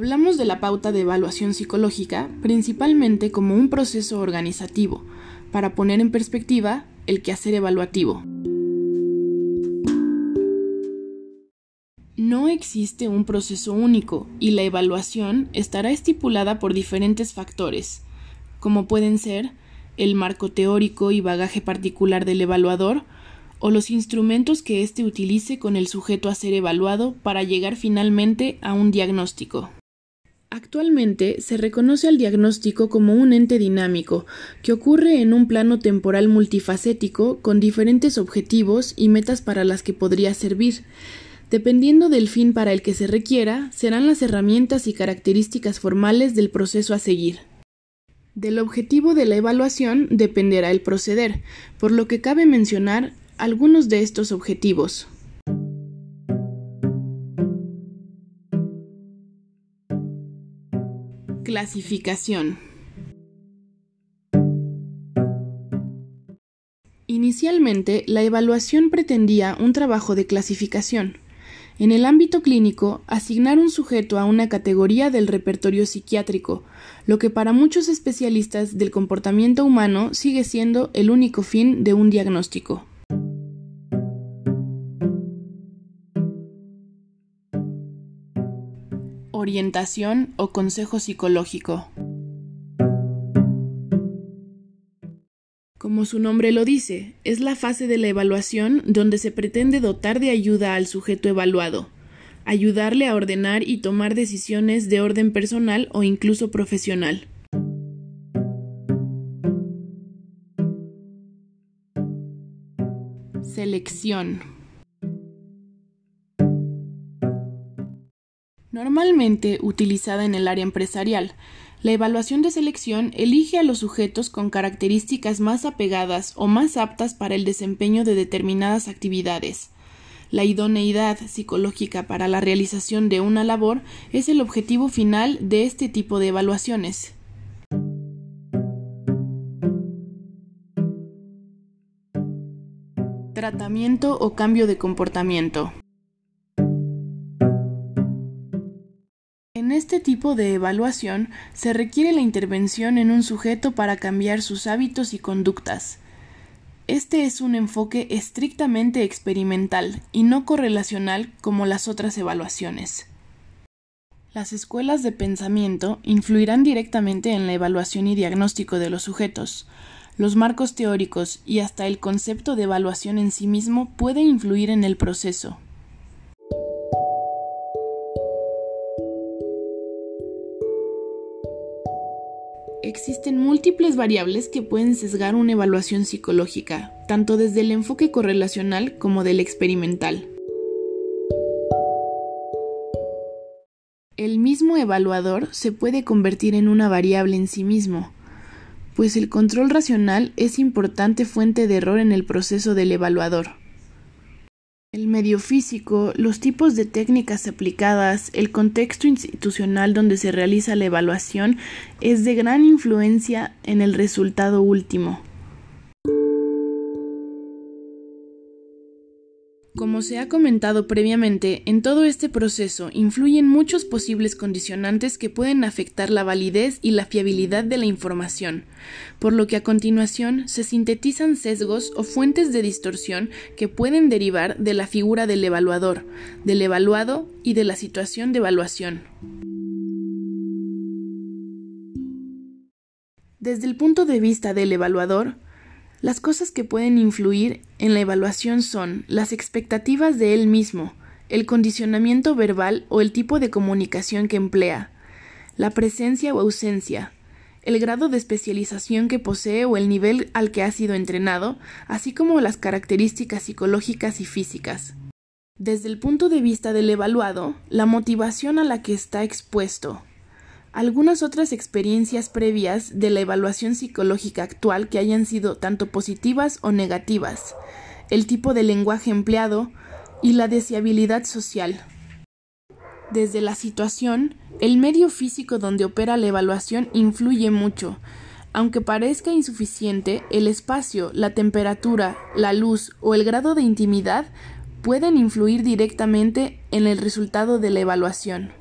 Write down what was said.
Hablamos de la pauta de evaluación psicológica principalmente como un proceso organizativo, para poner en perspectiva el quehacer evaluativo. No existe un proceso único y la evaluación estará estipulada por diferentes factores, como pueden ser el marco teórico y bagaje particular del evaluador, o los instrumentos que éste utilice con el sujeto a ser evaluado para llegar finalmente a un diagnóstico. Actualmente se reconoce al diagnóstico como un ente dinámico que ocurre en un plano temporal multifacético con diferentes objetivos y metas para las que podría servir. Dependiendo del fin para el que se requiera, serán las herramientas y características formales del proceso a seguir. Del objetivo de la evaluación dependerá el proceder, por lo que cabe mencionar algunos de estos objetivos. Clasificación. Inicialmente, la evaluación pretendía un trabajo de clasificación. En el ámbito clínico, asignar un sujeto a una categoría del repertorio psiquiátrico, lo que para muchos especialistas del comportamiento humano sigue siendo el único fin de un diagnóstico. Orientación o consejo psicológico. Como su nombre lo dice, es la fase de la evaluación donde se pretende dotar de ayuda al sujeto evaluado, ayudarle a ordenar y tomar decisiones de orden personal o incluso profesional. Selección Normalmente utilizada en el área empresarial, la evaluación de selección elige a los sujetos con características más apegadas o más aptas para el desempeño de determinadas actividades. La idoneidad psicológica para la realización de una labor es el objetivo final de este tipo de evaluaciones. Tratamiento o cambio de comportamiento. En este tipo de evaluación se requiere la intervención en un sujeto para cambiar sus hábitos y conductas. Este es un enfoque estrictamente experimental y no correlacional como las otras evaluaciones. Las escuelas de pensamiento influirán directamente en la evaluación y diagnóstico de los sujetos. Los marcos teóricos y hasta el concepto de evaluación en sí mismo puede influir en el proceso. Existen múltiples variables que pueden sesgar una evaluación psicológica, tanto desde el enfoque correlacional como del experimental. El mismo evaluador se puede convertir en una variable en sí mismo, pues el control racional es importante fuente de error en el proceso del evaluador. El medio físico, los tipos de técnicas aplicadas, el contexto institucional donde se realiza la evaluación es de gran influencia en el resultado último. Como se ha comentado previamente, en todo este proceso influyen muchos posibles condicionantes que pueden afectar la validez y la fiabilidad de la información, por lo que a continuación se sintetizan sesgos o fuentes de distorsión que pueden derivar de la figura del evaluador, del evaluado y de la situación de evaluación. Desde el punto de vista del evaluador, las cosas que pueden influir en la evaluación son las expectativas de él mismo, el condicionamiento verbal o el tipo de comunicación que emplea, la presencia o ausencia, el grado de especialización que posee o el nivel al que ha sido entrenado, así como las características psicológicas y físicas. Desde el punto de vista del evaluado, la motivación a la que está expuesto, algunas otras experiencias previas de la evaluación psicológica actual que hayan sido tanto positivas o negativas, el tipo de lenguaje empleado y la deseabilidad social. Desde la situación, el medio físico donde opera la evaluación influye mucho. Aunque parezca insuficiente, el espacio, la temperatura, la luz o el grado de intimidad pueden influir directamente en el resultado de la evaluación.